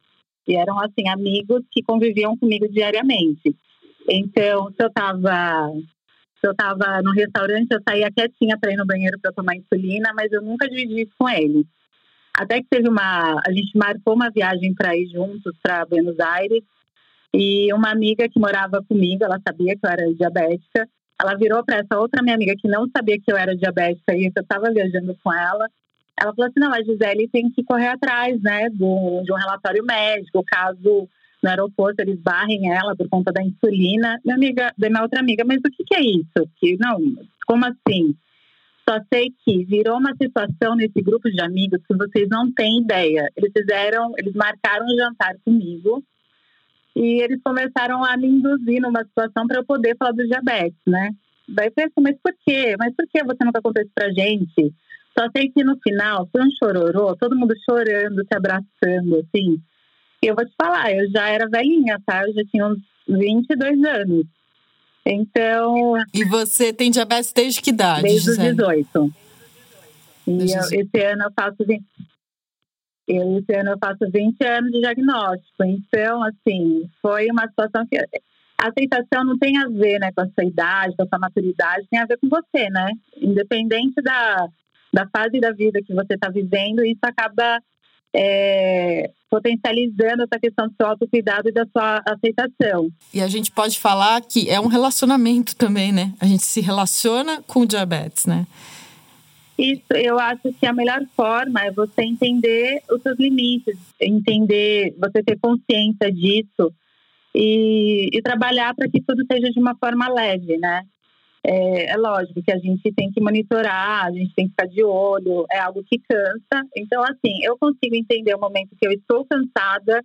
E eram, assim, amigos que conviviam comigo diariamente. Então, se eu estava eu estava no restaurante, eu saía quietinha para ir no banheiro para tomar insulina, mas eu nunca dividi isso com ele. Até que teve uma. A gente marcou uma viagem para ir juntos para Buenos Aires. E uma amiga que morava comigo, ela sabia que eu era diabética. Ela virou para essa outra minha amiga que não sabia que eu era diabética e que eu estava viajando com ela. Ela falou assim: não, a Gisele tem que correr atrás, né, do, de um relatório médico, caso no aeroporto, eles barrem ela por conta da insulina. Minha amiga, da minha outra amiga, mas o que, que é isso? Que, não, como assim? Só sei que virou uma situação nesse grupo de amigos que vocês não têm ideia. Eles fizeram, eles marcaram um jantar comigo e eles começaram a me induzir numa situação para eu poder falar do diabetes, né? Daí eu falei assim, mas por quê? Mas por que você nunca contou isso pra gente? Só sei que no final foi um chororô, todo mundo chorando, se abraçando, assim eu vou te falar, eu já era velhinha, tá? Eu já tinha uns 22 anos. Então. E você tem diabetes desde que idade? Desde os 18. E eu, esse ano eu faço 20. Eu, esse ano eu faço 20 anos de diagnóstico. Então, assim, foi uma situação que. A aceitação não tem a ver né, com a sua idade, com a sua maturidade, tem a ver com você, né? Independente da, da fase da vida que você está vivendo, isso acaba é, potencializando essa questão do seu autocuidado e da sua aceitação. E a gente pode falar que é um relacionamento também, né? A gente se relaciona com o diabetes, né? Isso, eu acho que a melhor forma é você entender os seus limites, entender, você ter consciência disso e, e trabalhar para que tudo seja de uma forma leve, né? É, é, lógico que a gente tem que monitorar, a gente tem que ficar de olho, é algo que cansa. Então, assim, eu consigo entender o momento que eu estou cansada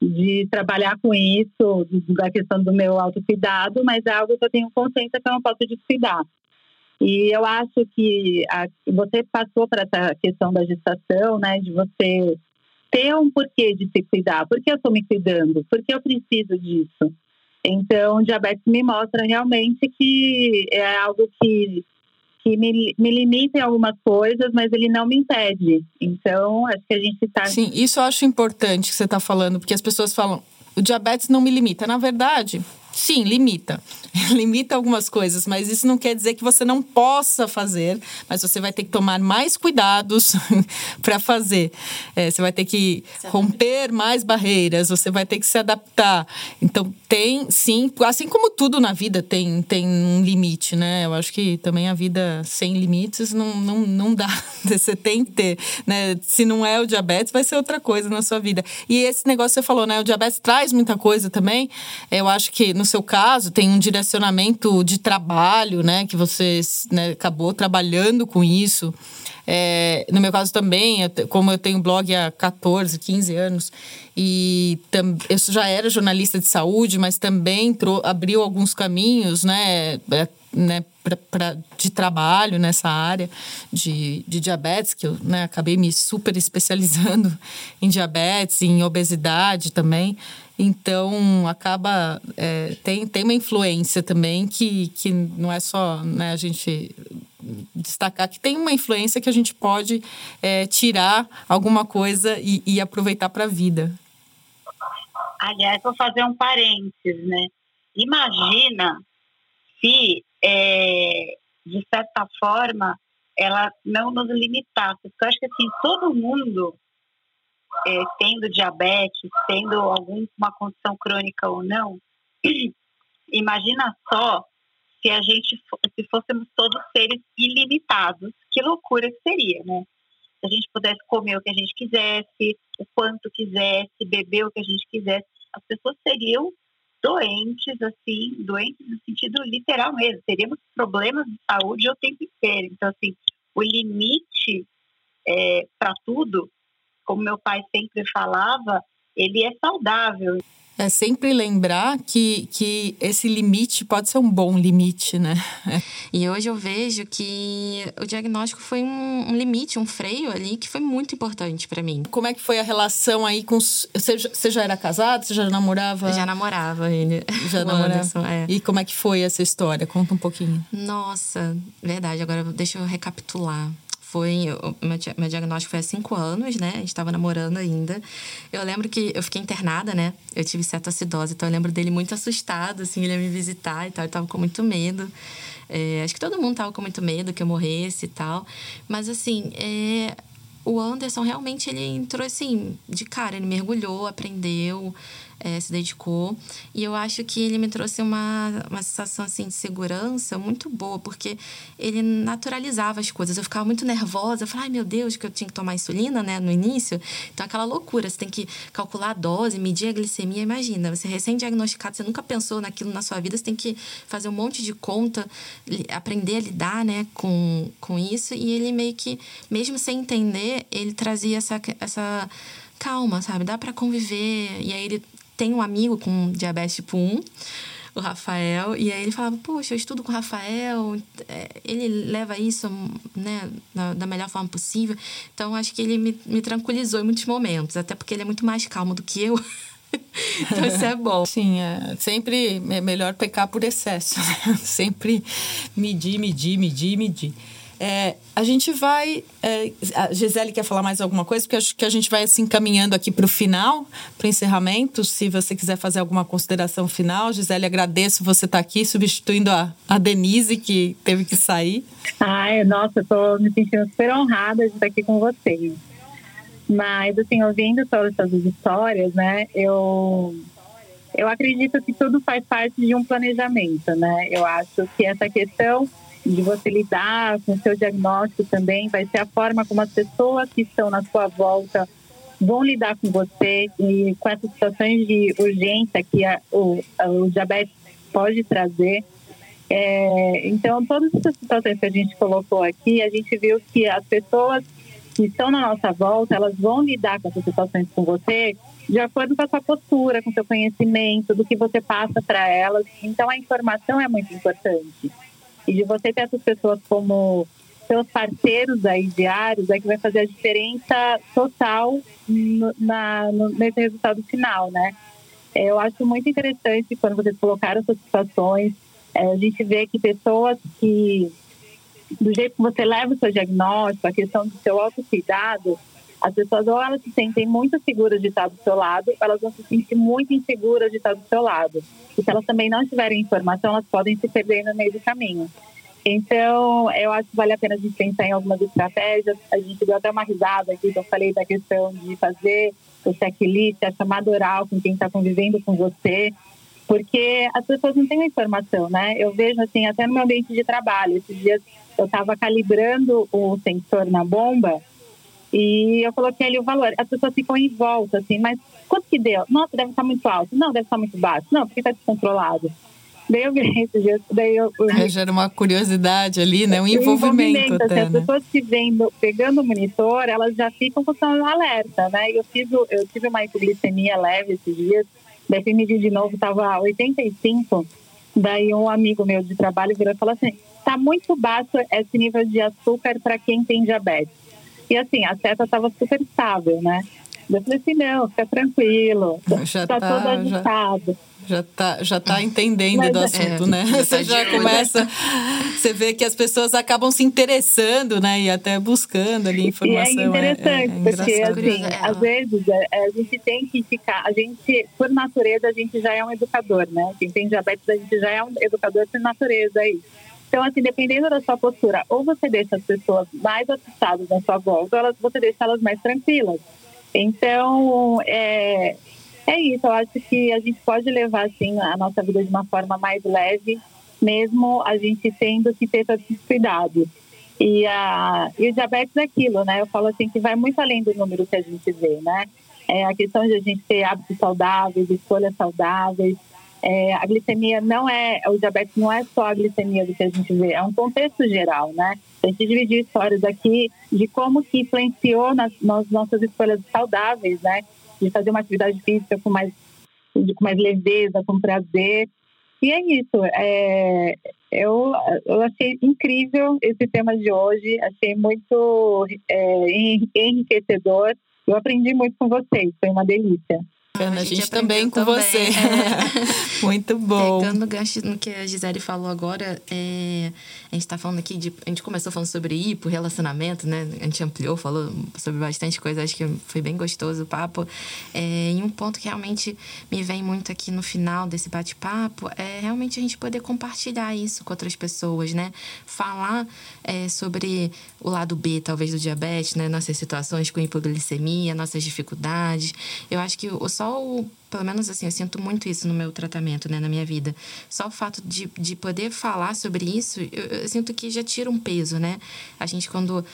de trabalhar com isso, da questão do meu autocuidado, mas é algo que eu tenho consciência que eu não posso descuidar. E eu acho que a, você passou para essa questão da gestação, né, de você ter um porquê de se cuidar. Por que eu estou me cuidando? Por que eu preciso disso? Então, o diabetes me mostra realmente que é algo que, que me, me limita em algumas coisas, mas ele não me impede. Então, acho que a gente está. Sim, isso eu acho importante que você está falando, porque as pessoas falam, o diabetes não me limita. Na verdade, sim, limita. limita algumas coisas, mas isso não quer dizer que você não possa fazer, mas você vai ter que tomar mais cuidados para fazer. É, você vai ter que romper mais barreiras, você vai ter que se adaptar. Então, tem, sim, assim como tudo na vida tem, tem um limite, né? Eu acho que também a vida sem limites não, não, não dá. Você tem que ter, né? Se não é o diabetes, vai ser outra coisa na sua vida. E esse negócio que você falou, né? O diabetes traz muita coisa também. Eu acho que, no seu caso, tem um direcionamento de trabalho, né? Que você né, acabou trabalhando com isso. É, no meu caso também, como eu tenho blog há 14, 15 anos, e eu já era jornalista de saúde, mas também abriu alguns caminhos, né? É, né, pra, pra, de trabalho nessa área de, de diabetes, que eu né, acabei me super especializando em diabetes, em obesidade também. Então, acaba. É, tem, tem uma influência também que, que não é só né, a gente destacar que tem uma influência que a gente pode é, tirar alguma coisa e, e aproveitar para a vida. Aliás, vou fazer um parênteses, né? Imagina se, é, de certa forma, ela não nos limitasse. Porque eu acho que assim, todo mundo é, tendo diabetes, tendo alguma condição crônica ou não, imagina só se a gente se fôssemos todos seres ilimitados, que loucura que seria, né? Se a gente pudesse comer o que a gente quisesse, o quanto quisesse, beber o que a gente quisesse, as pessoas seriam doentes, assim, doentes no sentido literal mesmo. Teríamos problemas de saúde o tempo inteiro. Então, assim, o limite é, para tudo como meu pai sempre falava, ele é saudável. É sempre lembrar que, que esse limite pode ser um bom limite, né? E hoje eu vejo que o diagnóstico foi um, um limite, um freio ali, que foi muito importante para mim. Como é que foi a relação aí com. Você, você já era casado? Você já namorava? Eu já namorava ele. Já namorava. Anderson, é. E como é que foi essa história? Conta um pouquinho. Nossa, verdade. Agora deixa eu recapitular foi. Meu, diagnóstico foi há cinco anos, né? A gente estava namorando ainda. Eu lembro que eu fiquei internada, né? Eu tive cetoacidose, então eu lembro dele muito assustado, assim, ele ia me visitar e tal. Eu tava com muito medo. É, acho que todo mundo tava com muito medo que eu morresse e tal. Mas, assim, é, o Anderson realmente ele entrou assim, de cara, ele mergulhou, aprendeu é, se dedicou. E eu acho que ele me trouxe uma, uma sensação assim, de segurança muito boa, porque ele naturalizava as coisas. Eu ficava muito nervosa, eu falava, ai meu Deus, que eu tinha que tomar insulina né, no início. Então, aquela loucura, você tem que calcular a dose, medir a glicemia. Imagina, você recém-diagnosticado, você nunca pensou naquilo na sua vida, você tem que fazer um monte de conta, aprender a lidar né, com, com isso. E ele meio que, mesmo sem entender, ele trazia essa. essa calma, sabe? Dá para conviver. E aí ele tem um amigo com diabetes tipo 1, o Rafael, e aí ele falava, poxa, eu estudo com o Rafael, é, ele leva isso né, da melhor forma possível. Então, acho que ele me, me tranquilizou em muitos momentos, até porque ele é muito mais calmo do que eu. então isso é bom. Sim, é sempre é melhor pecar por excesso. Né? sempre medir, medir, medir, medir. É, a gente vai. É, a Gisele quer falar mais alguma coisa? Porque acho que a gente vai se encaminhando aqui para o final, para o encerramento. Se você quiser fazer alguma consideração final, Gisele, agradeço você estar tá aqui, substituindo a, a Denise, que teve que sair. Ai, nossa, estou me sentindo super honrada de estar aqui com vocês. Mas, assim, ouvindo todas essas histórias, né, eu, eu acredito que tudo faz parte de um planejamento, né? Eu acho que essa questão de você lidar com o seu diagnóstico também, vai ser a forma como as pessoas que estão na sua volta vão lidar com você e com essas situações de urgência que a, o, a, o diabetes pode trazer. É, então, todas essas situações que a gente colocou aqui, a gente viu que as pessoas que estão na nossa volta, elas vão lidar com essas situações com você de acordo com a sua postura, com o seu conhecimento, do que você passa para elas. Então, a informação é muito importante. E de você ter essas pessoas como seus parceiros aí diários é que vai fazer a diferença total no, na, no, nesse resultado final, né? É, eu acho muito interessante quando vocês colocaram essas situações, é, a gente vê que pessoas que, do jeito que você leva o seu diagnóstico, a questão do seu autocuidado, As pessoas ou elas se sentem muito seguras de estar do seu lado, ou elas vão se sentir muito inseguras de estar do seu lado. E se elas também não tiverem informação, elas podem se perder no meio do caminho. Então, eu acho que vale a pena a gente pensar em algumas estratégias. A gente deu até uma risada aqui, que eu falei da questão de fazer o checklist, a chamada oral com quem está convivendo com você, porque as pessoas não têm a informação, né? Eu vejo, assim, até no meu ambiente de trabalho, esses dias eu estava calibrando o sensor na bomba e eu coloquei ali o valor. As pessoas ficam em volta, assim, mas quanto que deu? Nossa, deve estar muito alto. Não, deve estar muito baixo. Não, porque está descontrolado. Daí eu vi esses dias, daí eu... É, gera uma curiosidade ali, né? Um envolvimento, envolvimento até, assim, As pessoas que vêm pegando o monitor, elas já ficam com o alerta, né? Eu, fiz, eu tive uma hipoglicemia leve esses dias, daí fui medir de novo, estava 85, daí um amigo meu de trabalho virou e falou assim, está muito baixo esse nível de açúcar para quem tem diabetes. E assim, a seta estava super estável, né? Eu falei assim, não, fica tranquilo, está tá todo agitado. Já já tá, já tá entendendo Mas, do é, assunto, é, né? Você já começa, você vê que as pessoas acabam se interessando, né? E até buscando ali informação. E é interessante, é, é porque assim, às vezes a gente tem que ficar, a gente, por natureza, a gente já é um educador, né? Quem tem diabetes, a gente já é um educador por natureza aí. Então, assim, dependendo da sua postura, ou você deixa as pessoas mais assustadas na sua volta, ou você deixa elas mais tranquilas. Então, é, é isso, eu acho que a gente pode levar assim a nossa vida de uma forma mais leve, mesmo a gente tendo que ter todos os cuidados. E, a, e o diabetes é aquilo, né? Eu falo assim que vai muito além do número que a gente vê, né? É a questão de a gente ter hábitos saudáveis, escolhas saudáveis. É, a glicemia não é, o diabetes não é só a glicemia do que a gente vê, é um contexto geral, né? A gente dividiu histórias aqui de como que influenciou nas, nas nossas escolhas saudáveis, né? de fazer uma atividade física com mais, com mais leveza, com prazer. E é isso. É, eu, eu achei incrível esse tema de hoje, achei muito é, enriquecedor. Eu aprendi muito com vocês, foi uma delícia. Bacana, a gente, a gente também com também. você. É. Muito bom. Pegando o gancho no que a Gisele falou agora, é, a gente está falando aqui de. A gente começou falando sobre hipo, relacionamento, né? A gente ampliou, falou sobre bastante coisa, acho que foi bem gostoso o papo. É, e um ponto que realmente me vem muito aqui no final desse bate-papo é realmente a gente poder compartilhar isso com outras pessoas, né? Falar é, sobre o lado B, talvez, do diabetes, né? Nossas situações com hipoglicemia, nossas dificuldades. Eu acho que o só só o. Pelo menos assim, eu sinto muito isso no meu tratamento, né, na minha vida. Só o fato de, de poder falar sobre isso, eu, eu sinto que já tira um peso, né? A gente, quando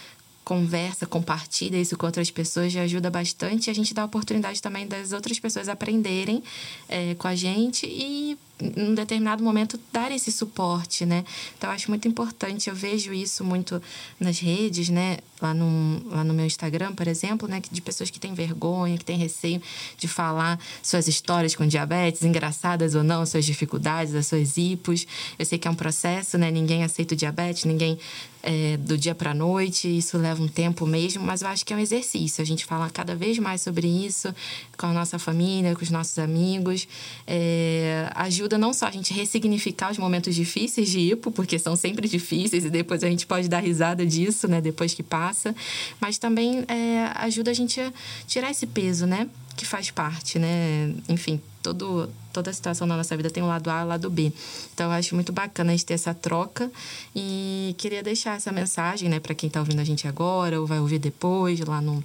conversa, compartilha isso com outras pessoas, já ajuda bastante. E a gente dá a oportunidade também das outras pessoas aprenderem é, com a gente e em um determinado momento dar esse suporte, né? Então acho muito importante, eu vejo isso muito nas redes, né? Lá no, lá no meu Instagram, por exemplo, né? De pessoas que têm vergonha, que têm receio de falar suas histórias com diabetes, engraçadas ou não, suas dificuldades, as suas hipos. Eu sei que é um processo, né? Ninguém aceita o diabetes, ninguém é, do dia para noite, isso leva um tempo mesmo, mas eu acho que é um exercício. A gente fala cada vez mais sobre isso com a nossa família, com os nossos amigos. É, ajuda não só a gente ressignificar os momentos difíceis de hipo, porque são sempre difíceis e depois a gente pode dar risada disso, né, depois que passa, mas também é, ajuda a gente a tirar esse peso, né? que faz parte, né? Enfim, todo, toda situação da nossa vida tem um lado A e um lado B. Então, eu acho muito bacana a gente ter essa troca e queria deixar essa mensagem, né, para quem está ouvindo a gente agora ou vai ouvir depois lá no,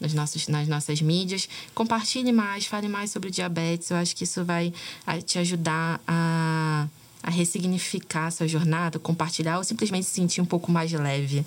nos nossos, nas nossas mídias. Compartilhe mais, fale mais sobre diabetes. Eu acho que isso vai te ajudar a, a ressignificar a sua jornada, compartilhar ou simplesmente se sentir um pouco mais leve.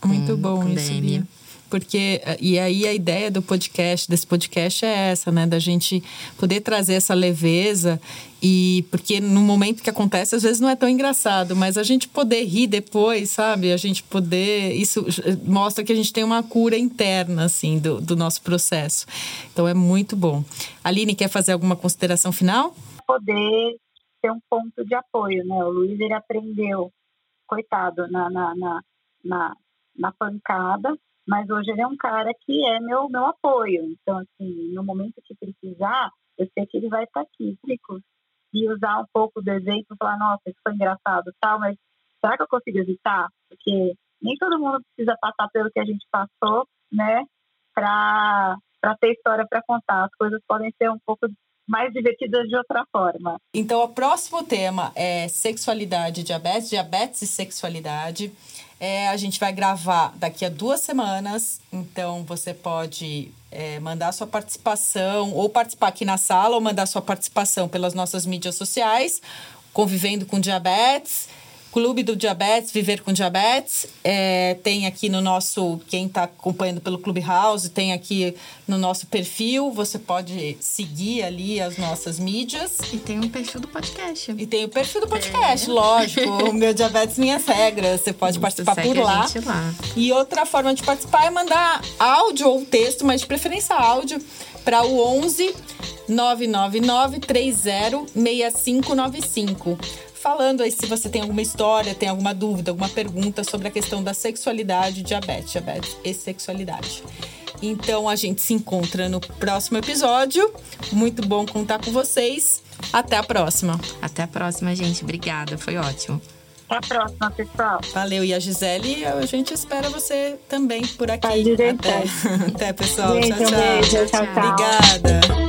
Com, muito bom com isso, Bia. Porque, e aí a ideia do podcast, desse podcast é essa, né? Da gente poder trazer essa leveza e porque no momento que acontece, às vezes não é tão engraçado, mas a gente poder rir depois, sabe? A gente poder. Isso mostra que a gente tem uma cura interna, assim, do, do nosso processo. Então é muito bom. Aline, quer fazer alguma consideração final? Poder ter um ponto de apoio, né? O Luiz, ele aprendeu, coitado, na, na, na, na, na pancada, mas hoje ele é um cara que é meu, meu apoio. Então, assim, no momento que precisar, eu sei que ele vai estar aqui. E usar um pouco do exemplo, falar, nossa, isso foi engraçado, tal, mas será que eu consigo evitar? Porque nem todo mundo precisa passar pelo que a gente passou, né? para ter história para contar. As coisas podem ser um pouco mais divertidas de outra forma. Então, o próximo tema é sexualidade diabetes, diabetes e sexualidade. É, a gente vai gravar daqui a duas semanas, então você pode é, mandar sua participação, ou participar aqui na sala, ou mandar sua participação pelas nossas mídias sociais, convivendo com diabetes. Clube do Diabetes, Viver com Diabetes. É, tem aqui no nosso, quem está acompanhando pelo Clubhouse, tem aqui no nosso perfil. Você pode seguir ali as nossas mídias. E tem um perfil do podcast. E tem o perfil do podcast, é. lógico. o meu Diabetes Minhas Regras. Você pode participar por lá. lá. E outra forma de participar é mandar áudio ou texto, mas de preferência áudio, para o 11 999 30 6595 falando aí se você tem alguma história, tem alguma dúvida, alguma pergunta sobre a questão da sexualidade, diabetes, diabetes e sexualidade. Então a gente se encontra no próximo episódio. Muito bom contar com vocês. Até a próxima. Até a próxima, gente. Obrigada, foi ótimo. Até a próxima, pessoal. Valeu. E a Gisele, a gente espera você também por aqui. Até, Até pessoal. Gente, tchau, tchau. Um beijo, tchau, tchau. Obrigada.